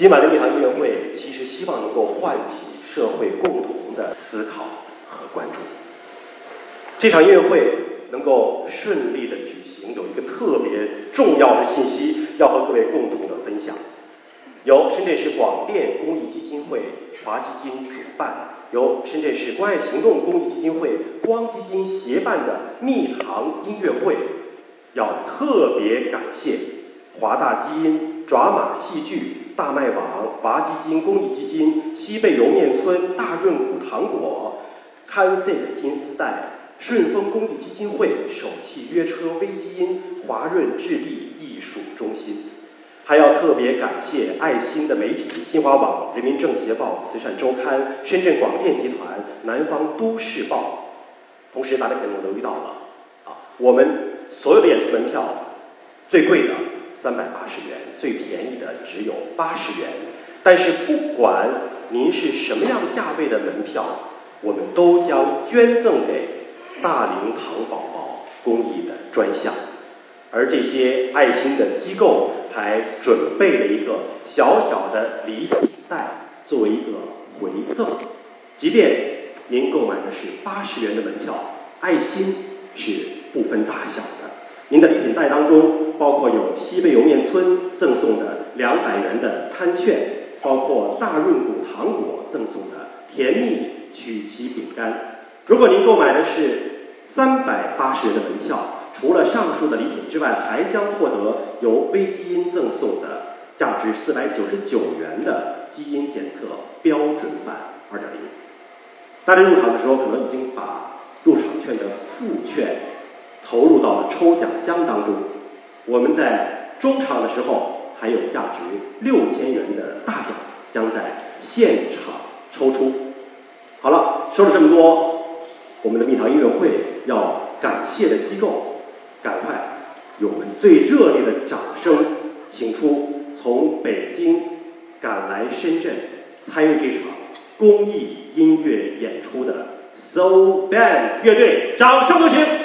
今晚的蜜糖音乐会，其实希望能够唤起社会共同的思考和关注。这场音乐会能够顺利的举行，有一个特别重要的信息要和各位共同的分享。由深圳市广电公益基金会华基金主办，由深圳市关爱行动公益基金会光基金协办的蜜糖音乐会，要特别感谢华大基因爪马戏剧。大麦网、华基金公益基金、西贝莜面村大润谷糖果、康 C 金丝带、顺丰公益基金会、首汽约车微基因、华润置地艺术中心，还要特别感谢爱心的媒体新华网、人民政协报、慈善周刊、深圳广电集团、南方都市报。同时，大家可能留意到了啊，我们所有的演出门票最贵的。三百八十元，最便宜的只有八十元。但是不管您是什么样价位的门票，我们都将捐赠给大龄糖宝宝公益的专项。而这些爱心的机构还准备了一个小小的礼品袋，作为一个回赠。即便您购买的是八十元的门票，爱心是不分大小。您的礼品袋当中包括有西贝莜面村赠送的两百元的餐券，包括大润谷糖果赠送的甜蜜曲奇饼干。如果您购买的是三百八十元的门票，除了上述的礼品之外，还将获得由微基因赠送的价值四百九十九元的基因检测标准版二点零。大家入场的时候可能已经把入场券的副券。投入到了抽奖箱当中，我们在中场的时候还有价值六千元的大奖将在现场抽出。好了，说了这么多，我们的蜜糖音乐会要感谢的机构，赶快用我们最热烈的掌声，请出从北京赶来深圳参与这场公益音乐演出的 So Band 乐队，掌声有请。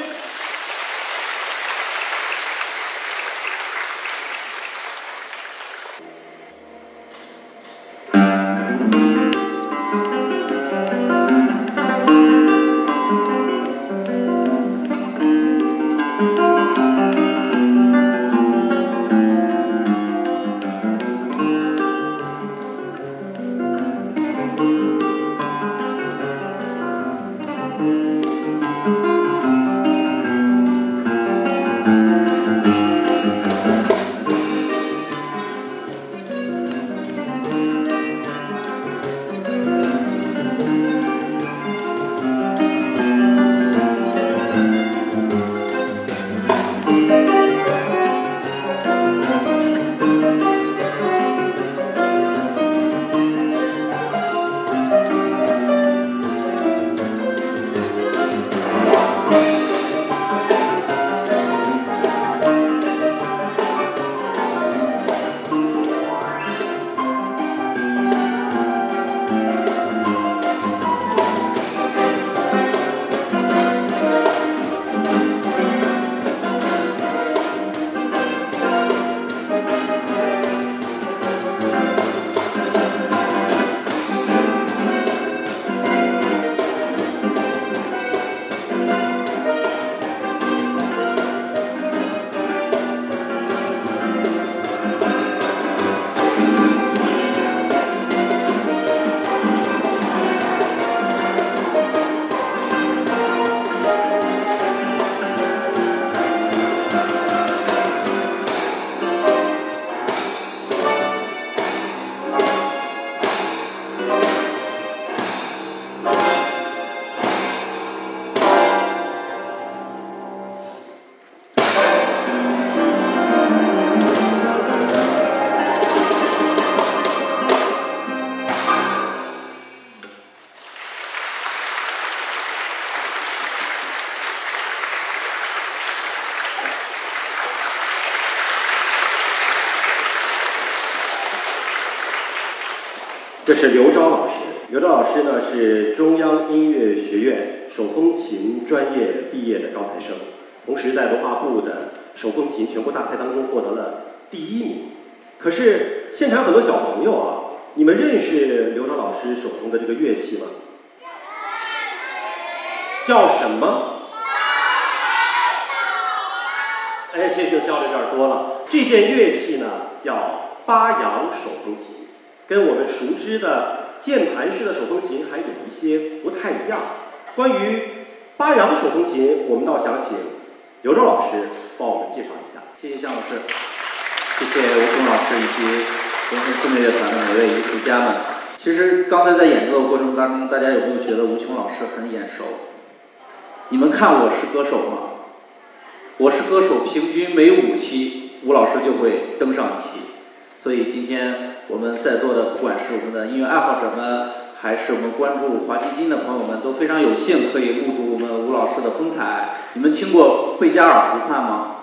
是刘钊老师。刘钊老师呢是中央音乐学院手风琴专业毕业的高材生，同时在文化部的手风琴全国大赛当中获得了第一名。可是现场很多小朋友啊，你们认识刘钊老师手中的这个乐器吗？叫什么？哎，这就教的有点多了。这件乐器呢，叫巴扬手风琴，跟我们熟知的键盘式的手风琴还有一些不太一样。关于八扬手风琴，我们倒想请刘钊老师帮我们介绍一下。谢谢向老师，谢谢吴琼老师以及龙腾四面乐团的每位艺术家们。其实刚才在演奏的过程当中，大家有没有觉得吴琼老师很眼熟？你们看我是歌手吗？我是歌手，平均每五期吴老师就会登上一期。所以今天我们在座的，不管是我们的音乐爱好者们，还是我们关注华基金的朋友们，都非常有幸可以目睹我们吴老师的风采。你们听过《贝加尔湖畔》吗？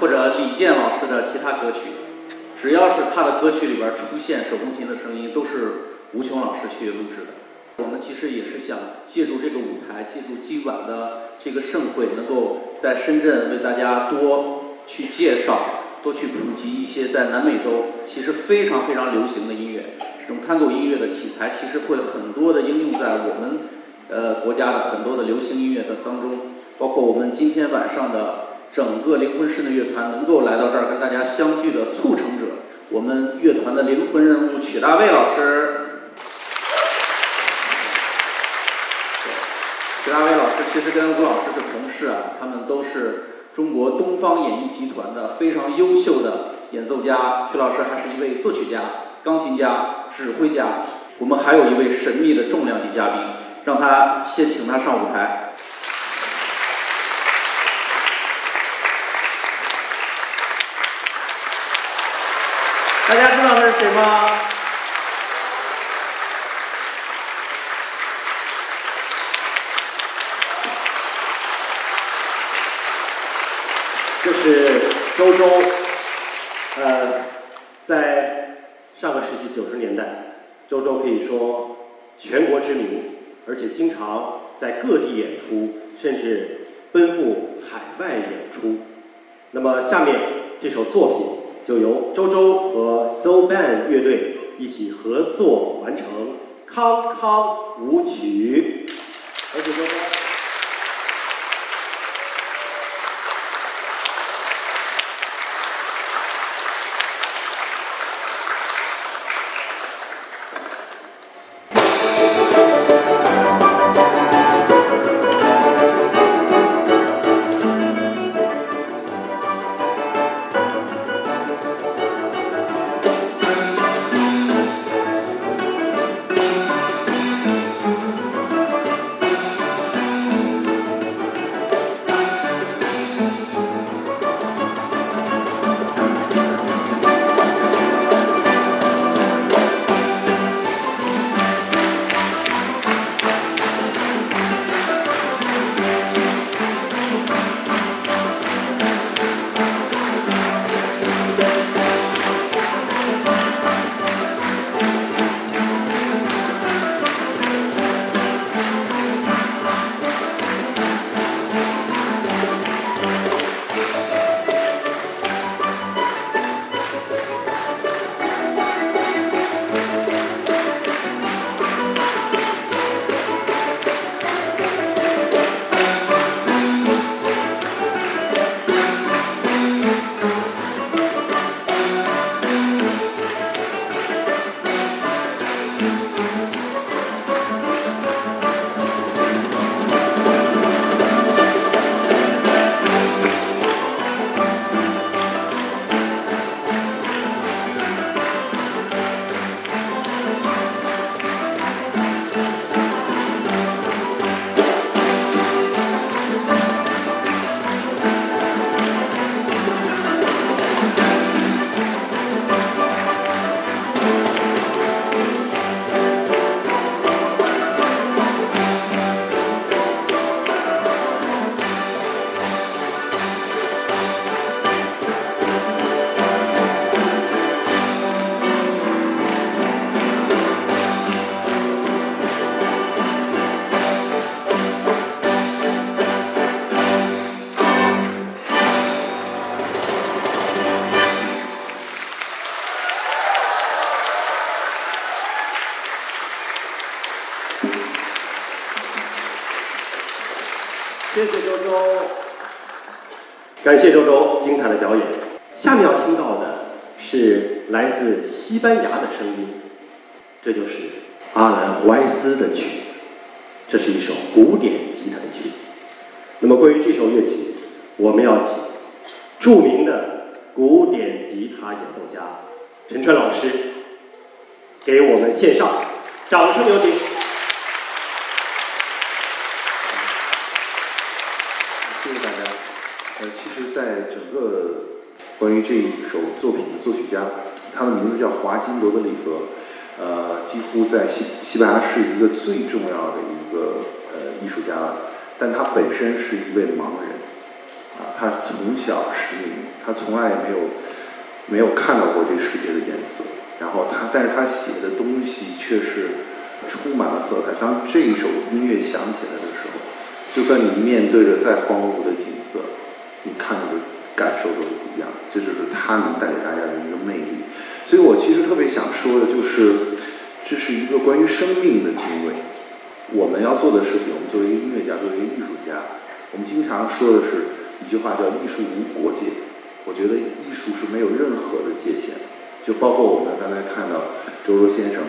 或者李健老师的其他歌曲，只要是他的歌曲里边出现手风琴的声音，都是吴琼老师去录制的。我们其实也是想借助这个舞台，借助今晚的这个盛会，能够在深圳为大家多去介绍，多去普及一些在南美洲其实非常非常流行的音乐。这种探戈音乐的题材其实会很多的应用在我们呃国家的很多的流行音乐的当中，包括我们今天晚上的。整个灵魂室内乐团能够来到这儿跟大家相聚的促成者，我们乐团的灵魂人物曲大卫老师。曲大卫老师其实跟吴老师是同事啊，他们都是中国东方演艺集团的非常优秀的演奏家。徐老师还是一位作曲家、钢琴家、指挥家。我们还有一位神秘的重量级嘉宾，让他先请他上舞台。大家知道他是谁吗？这是周周，呃，在上个世纪九十年代，周周可以说全国知名，而且经常在各地演出，甚至奔赴海外演出。那么下面这首作品。就由周周和 So Band 乐队一起合作完成《康康舞曲》，有请周周。谢周周精彩的表演。下面要听到的是来自西班牙的声音，这就是阿兰·怀斯的曲，这是一首古典吉他的曲。那么关于这首乐曲，我们要请著名的古典吉他演奏家陈川老师给我们献上，掌声有请。谢谢大家。呃，其实，在整个关于这一首作品的作曲家，他的名字叫华金·罗德里格，呃，几乎在西西班牙是一个最重要的一个呃艺术家了。但他本身是一位盲人，啊，他从小失明，他从来没有没有看到过这世界的颜色。然后他，但是他写的东西却是充满了色彩。当这一首音乐响起来的时候，就算你面对着再荒芜的景色，你看到的感受都是不一样。这就是他能带给大家的一个魅力。所以我其实特别想说的就是，这是一个关于生命的敬畏。我们要做的事情，我们作为一个音乐家，作为一个艺术家，我们经常说的是一句话，叫“艺术无国界”。我觉得艺术是没有任何的界限，就包括我们刚才看到周周先生，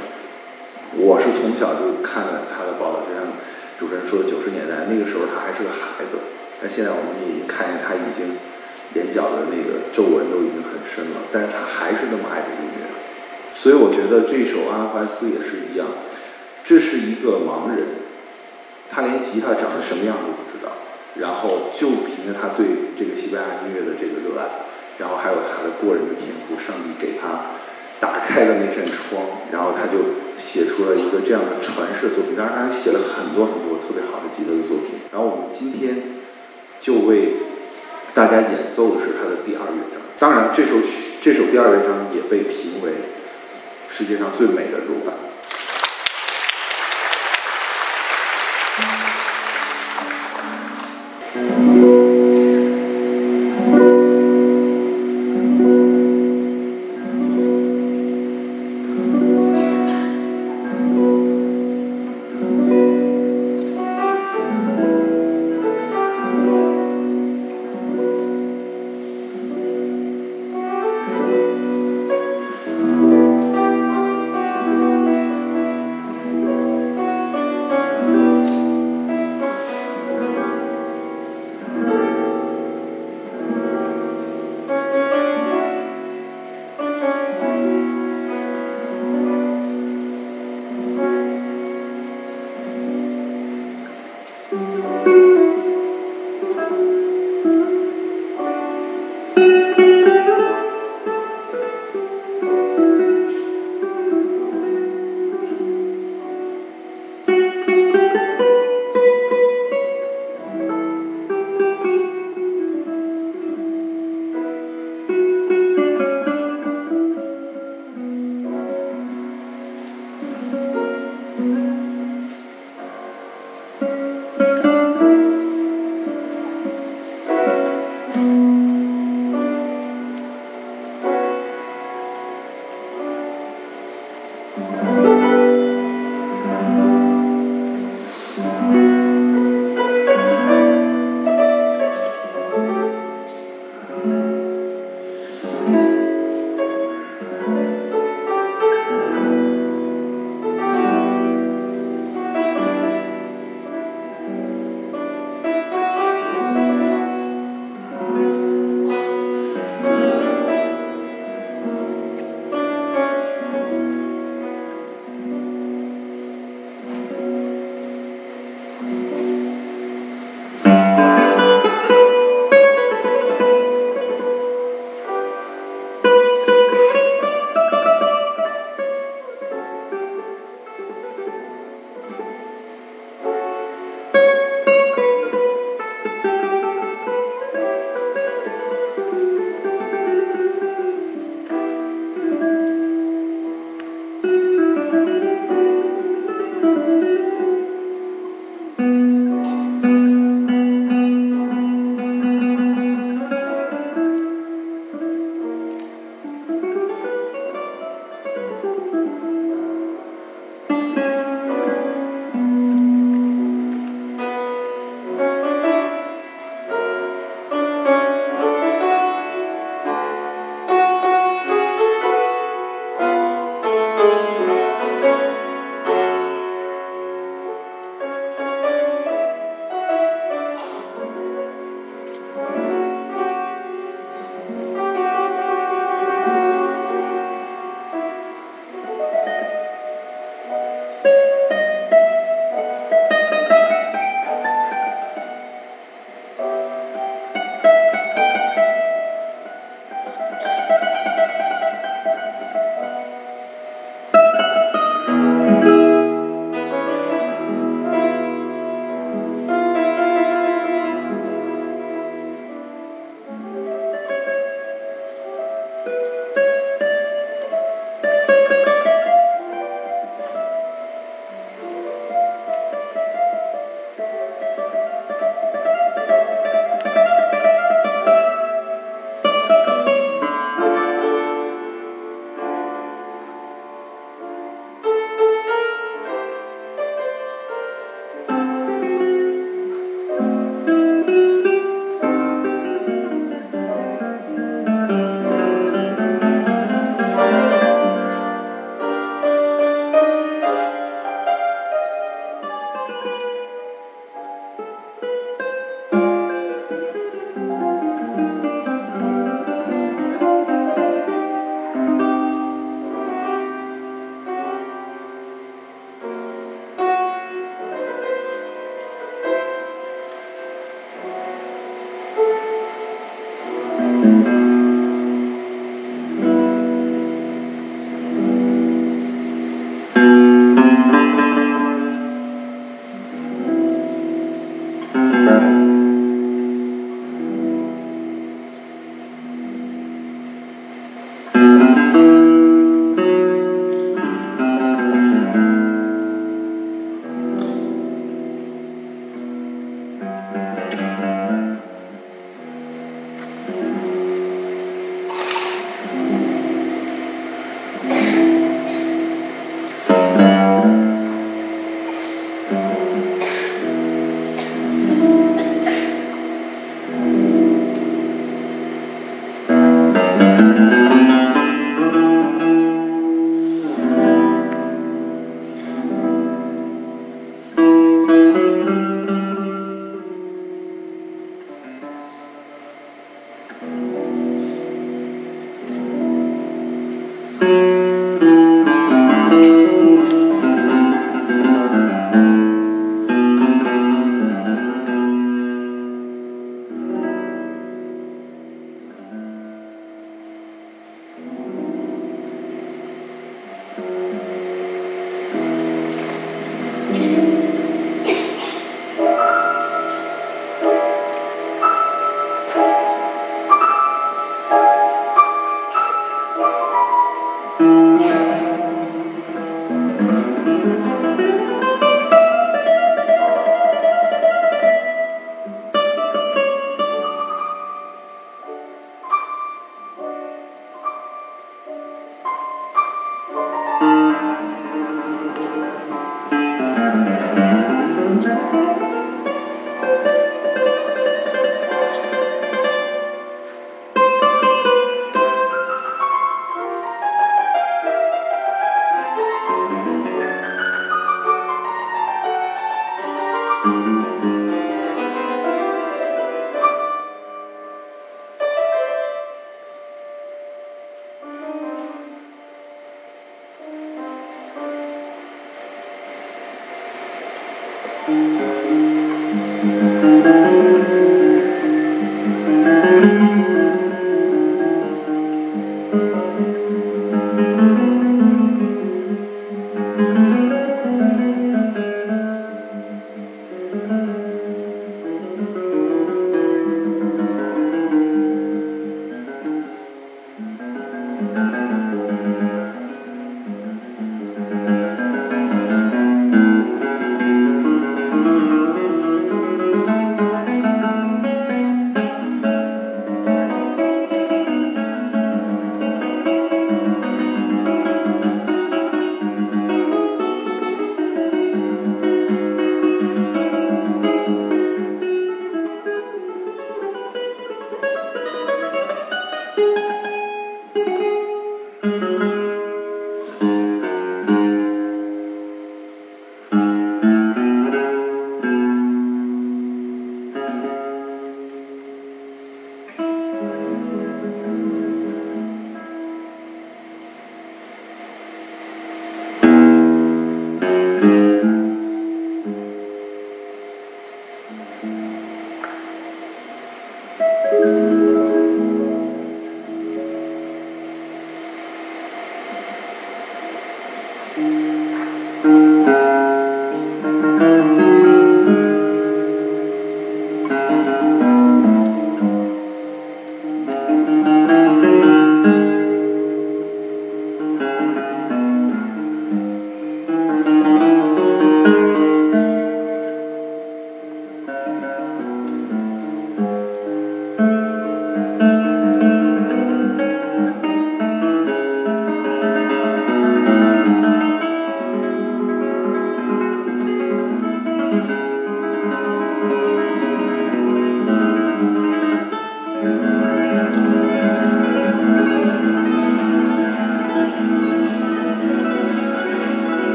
我是从小就看了他的报道，就像主持人说的，九十年代那个时候他还是个孩子，但现在我们已经看见他已经眼角的那个皱纹都已经很深了，但是他还是那么爱这个音乐，所以我觉得这首《阿拉怀斯》也是一样。这是一个盲人，他连吉他长得什么样都不知道，然后就凭着他对这个西班牙音乐的这个热爱，然后还有他的过人的天赋，上帝给他打开了那扇窗，然后他就写出了一个这样的传世作品。当然，他还写了很多很多特别好的吉他的作品。然后我们今天就为大家演奏的是他的第二乐章。当然，这首曲这首第二乐章也被评为世界上最美的柔版。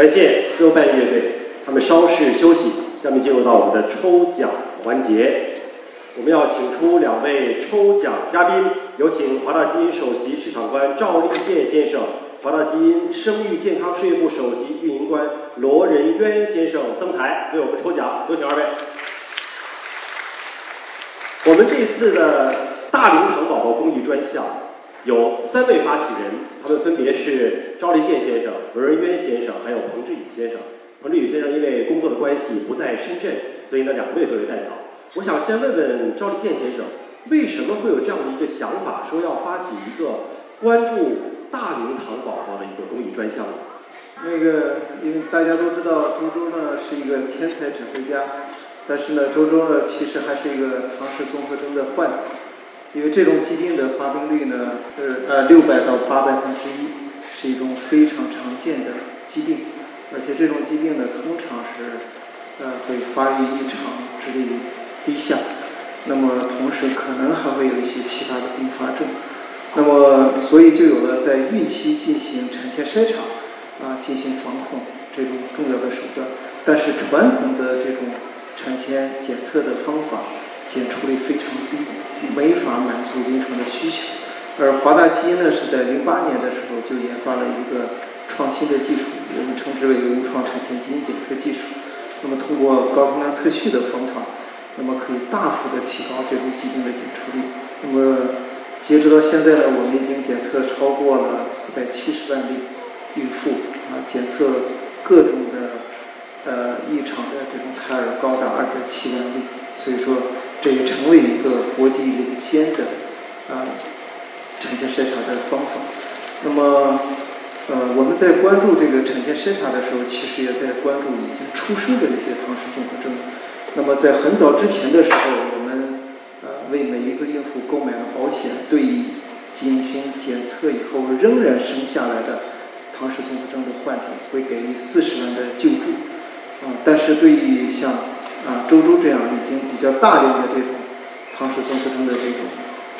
感谢 so bad 乐队，他们稍事休息，下面进入到我们的抽奖环节。我们要请出两位抽奖嘉宾，有请华大基因首席市场官赵立健先生，华大基因生育健康事业部首席运营官罗仁渊先生登台为我们抽奖，有请二位。我们这次的大龄糖宝宝公益专项，有三位发起人，他们分别是赵立宪先生、文仁渊先生，还有彭志宇先生。彭志宇先生因为工作的关系不在深圳，所以呢两位作为代表。我想先问问赵立宪先生，为什么会有这样的一个想法，说要发起一个关注大龄糖宝宝的一个公益专项呢？那个，因为大家都知道周周呢是一个天才指挥家，但是呢，周周呢其实还是一个唐氏综合征的患者。因为这种疾病的发病率呢是呃六百到八百分之一，是一种非常常见的疾病，而且这种疾病呢通常是呃会发育异常，智力低下，那么同时可能还会有一些其他的并发症，那么所以就有了在孕期进行产前筛查啊进行防控这种重要的手段，但是传统的这种产前检测的方法检出率非常低。没法满足临床的需求，而华大基因呢是在零八年的时候就研发了一个创新的技术，我们称之为无创产前基因检测技术。那么通过高通量测序的方法，那么可以大幅的提高这种疾病的检出率。那么截止到现在呢，我们已经检测超过了四百七十万例孕妇啊，检测各种的呃异常的这种胎儿高达二点七万例，所以说。这也成为一个国际领先的啊产前筛查的方法。那么，呃，我们在关注这个产前筛查的时候，其实也在关注已经出生的这些唐氏综合征。那么，在很早之前的时候，我们呃为每一个孕妇购买了保险，对于进行检测以后仍然生下来的唐氏综合征的患者，会给予四十万的救助。啊，但是对于像啊，周周这样已经比较大量的这种唐氏综合征的这种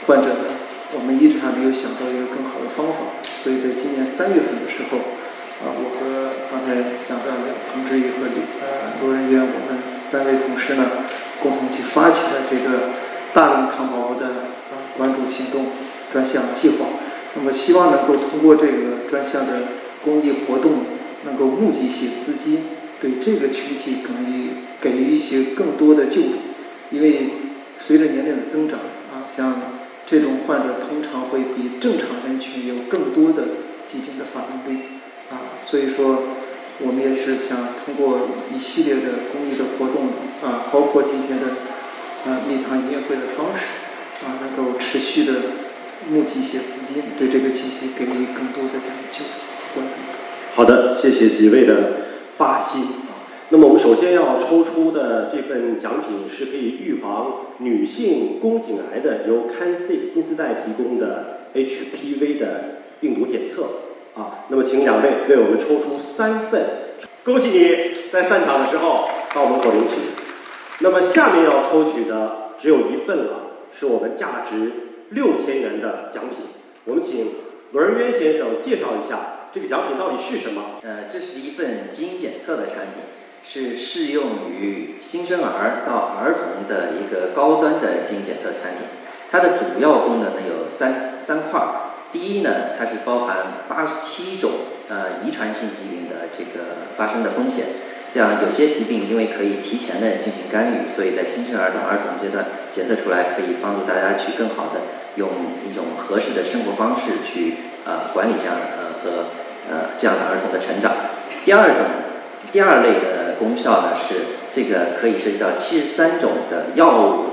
患者呢，我们一直还没有想到一个更好的方法，所以在今年三月份的时候，啊，我和刚才讲到的彭志宇和李呃罗仁渊，我们三位同事呢，共同去发起了这个大龄糖宝宝的啊关注行动专项计划，那么希望能够通过这个专项的公益活动，能够募集一些资金。对这个群体可以给予一些更多的救助，因为随着年龄的增长啊，像这种患者通常会比正常人群有更多的疾病的发病率啊，所以说我们也是想通过一系列的公益的活动啊，包括今天的啊蜜糖音乐会的方式啊，能够持续的募集一些资金，对这个群体给予更多的这种救助。好的，谢谢几位的。发心！那么我们首先要抽出的这份奖品是可以预防女性宫颈癌的，由 CanC 金丝带提供的 HPV 的病毒检测啊。那么请两位为我们抽出三份，恭喜你在散场的时候到门口领取。那么下面要抽取的只有一份了，是我们价值六千元的奖品。我们请罗仁渊先生介绍一下。这个奖品到底是什么？呃，这是一份基因检测的产品，是适用于新生儿到儿童的一个高端的基因检测产品。它的主要功能呢有三三块儿。第一呢，它是包含八十七种呃遗传性疾病的这个发生的风险。这样有些疾病因为可以提前的进行干预，所以在新生儿到儿童阶段检测出来，可以帮助大家去更好的用一种合适的生活方式去呃管理这样呃和。呃，这样的儿童的成长。第二种，第二类的功效呢是这个可以涉及到七十三种的药物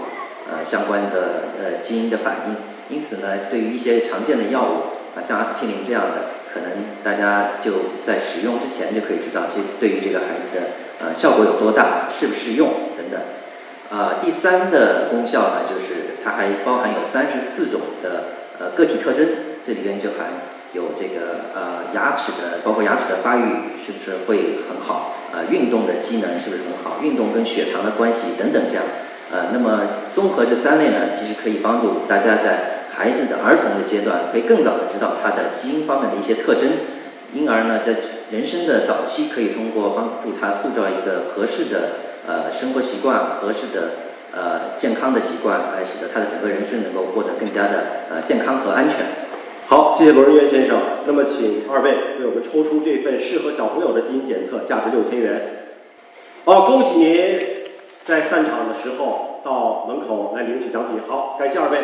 呃相关的呃基因的反应。因此呢，对于一些常见的药物啊，像阿司匹林这样的，可能大家就在使用之前就可以知道这对于这个孩子的呃效果有多大，适不适用等等。啊，第三的功效呢，就是它还包含有三十四种的呃个体特征，这里边就含。有这个呃牙齿的，包括牙齿的发育是不是会很好？呃，运动的机能是不是很好？运动跟血糖的关系等等这样，呃，那么综合这三类呢，其实可以帮助大家在孩子的儿童的阶段，可以更早的知道他的基因方面的一些特征，因而呢，在人生的早期可以通过帮助他塑造一个合适的呃生活习惯，合适的呃健康的习惯，来使得他的整个人生能够过得更加的呃健康和安全。好，谢谢罗仁渊先生。那么，请二位为我们抽出这份适合小朋友的基因检测，价值六千元。好，恭喜您在散场的时候到门口来领取奖品。好，感谢二位。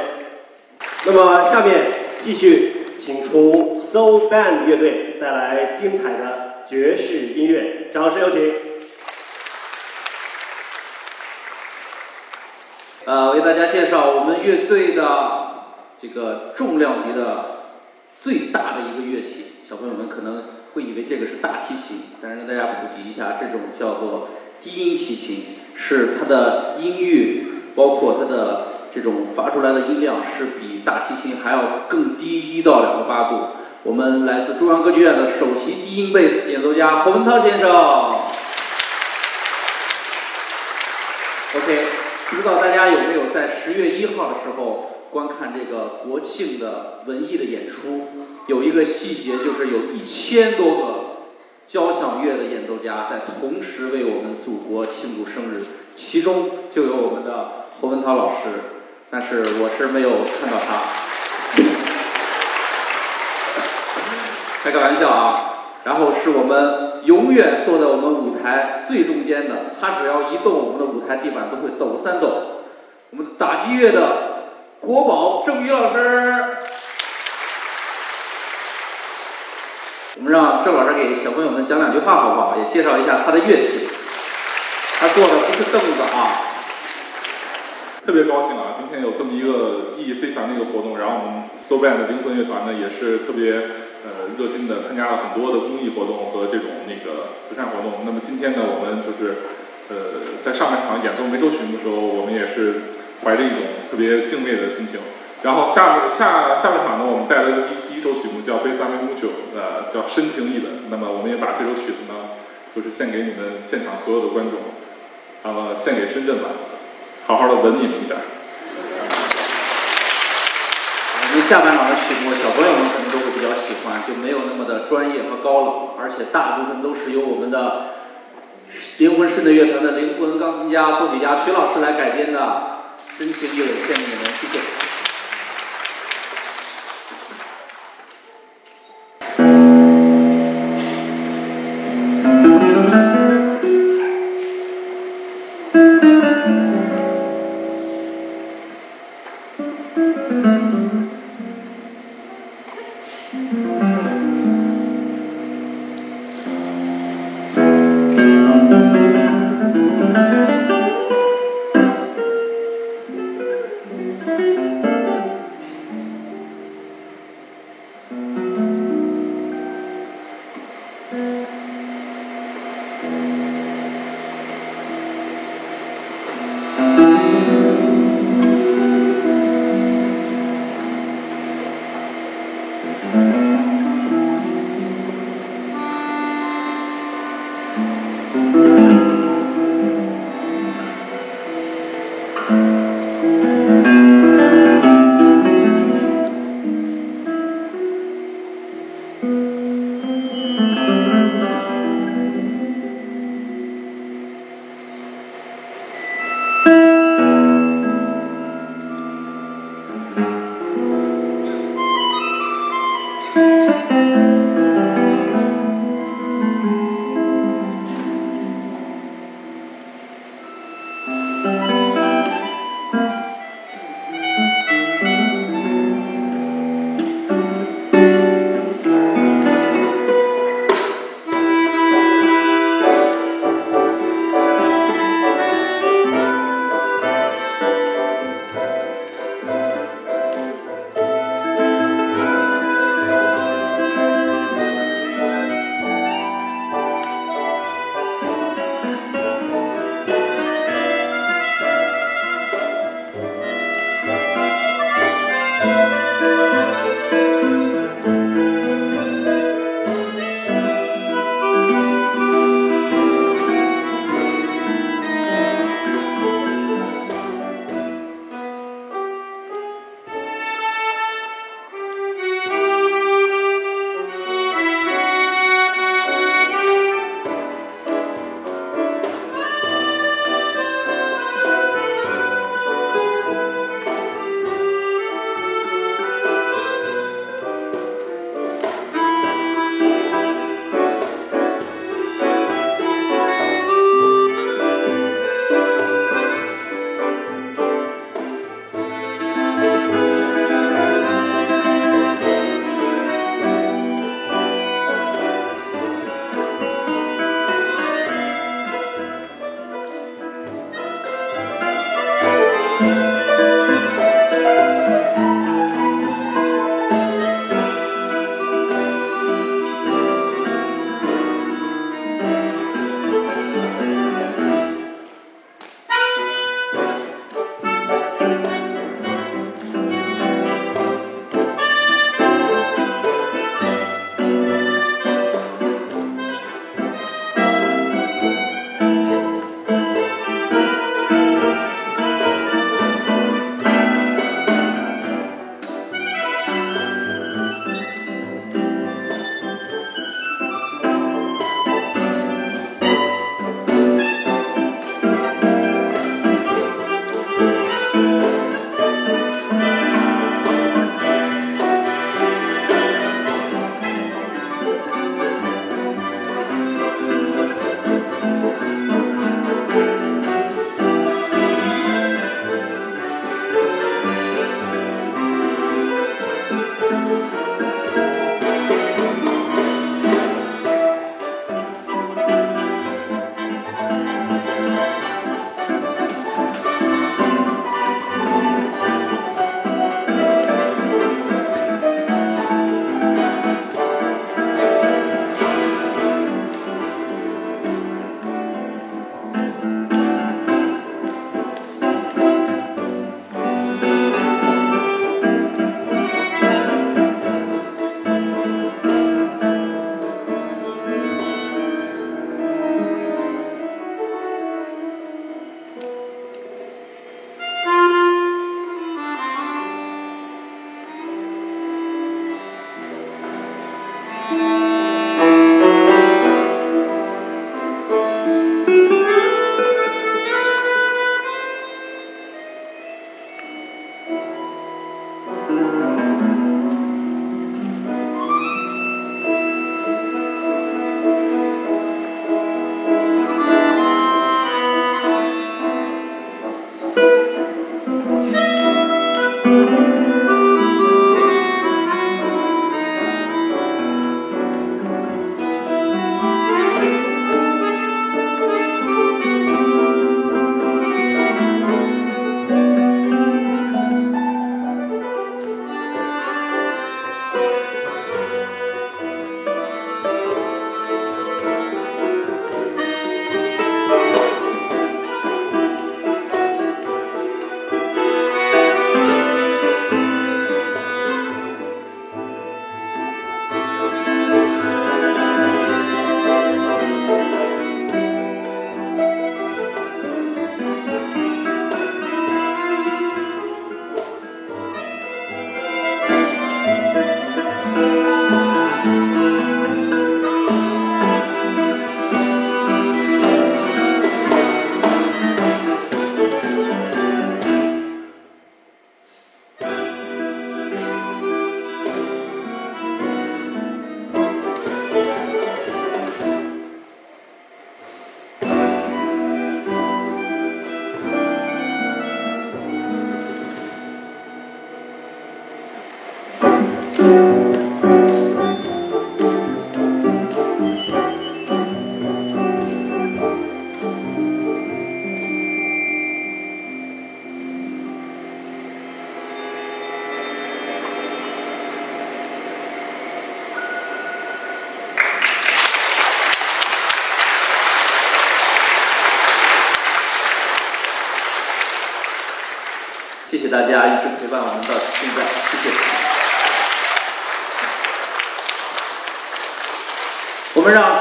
那么，下面继续请出 Soul Band 乐队带来精彩的爵士音乐，掌声有请。呃，为大家介绍我们乐队的这个重量级的最大的一个乐器。小朋友们可能会以为这个是大提琴，但是大家普及一下，这种叫做低音提琴，是它的音域，包括它的这种发出来的音量，是比大提琴还要更低一到两个八度。我们来自中央歌剧院的首席低音贝斯演奏家侯文涛先生。OK。不知道大家有没有在十月一号的时候观看这个国庆的文艺的演出？有一个细节，就是有一千多个交响乐的演奏家在同时为我们祖国庆祝生日，其中就有我们的侯文涛老师，但是我是没有看到他。开个玩笑啊！然后是我们永远坐在我们舞台最中间的，他只要一动，我们的舞台地板都会抖三抖。我们打击乐的国宝郑宇老师，我们让郑老师给小朋友们讲两句话好不好？也介绍一下他的乐器。他坐的不是凳子啊。特别高兴啊！今天有这么一个意义非凡的一个活动，然后我们 So Band 灵魂乐团呢，也是特别。呃，热心的参加了很多的公益活动和这种那个慈善活动。那么今天呢，我们就是呃，在上半场演奏每首曲的时候，我们也是怀着一种特别敬畏的心情。然后下下下半场呢，我们带来的第一首曲目叫《贝萨梅姆曲》，呃，叫深情一的。那么我们也把这首曲子呢，就是献给你们现场所有的观众，那么献给深圳吧，好好的吻你们一下。我们下半场的曲目，小朋友们可能都会比较喜欢，就没有那么的专业和高冷，而且大部分都是由我们的灵魂室内乐团的灵魂钢琴家、作曲家徐老师来改编的《深情乐》，献给你们，谢谢。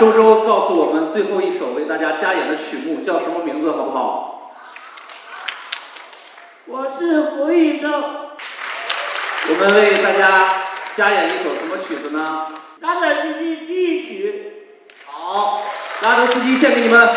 周周告诉我们最后一首为大家加演的曲目叫什么名字，好不好？我是胡玉洲，我们为大家加演一首什么曲子呢？拉德斯基第一曲。好，拉德斯基献给你们。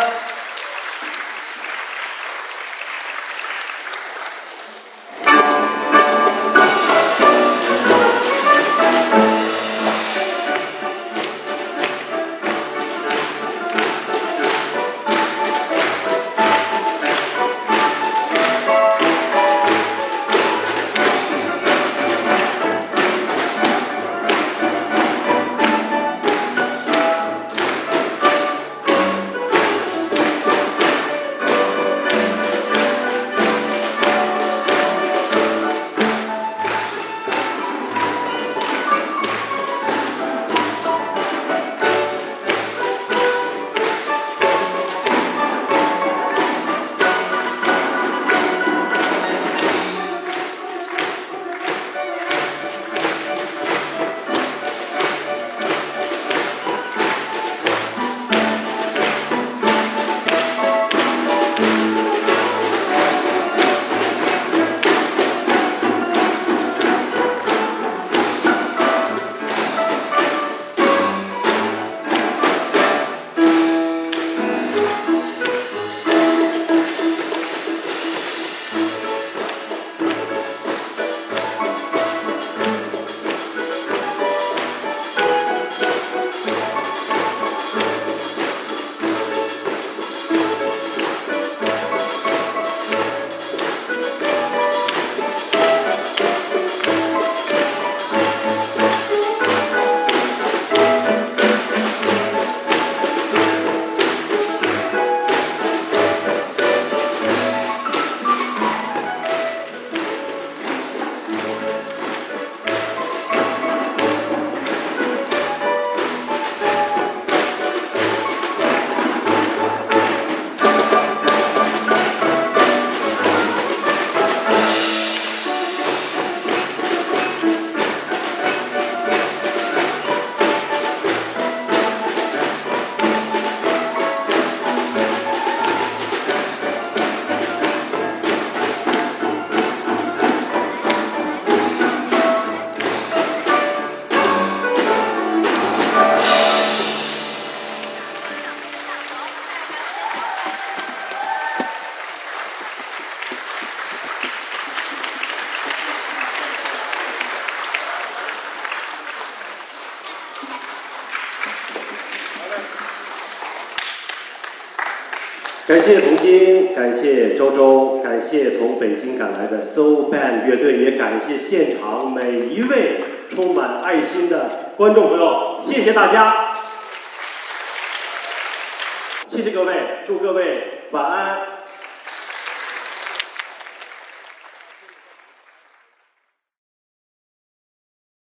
北京赶来的 So Band 乐队，也感谢现场每一位充满爱心的观众朋友，谢谢大家，谢谢各位，祝各位。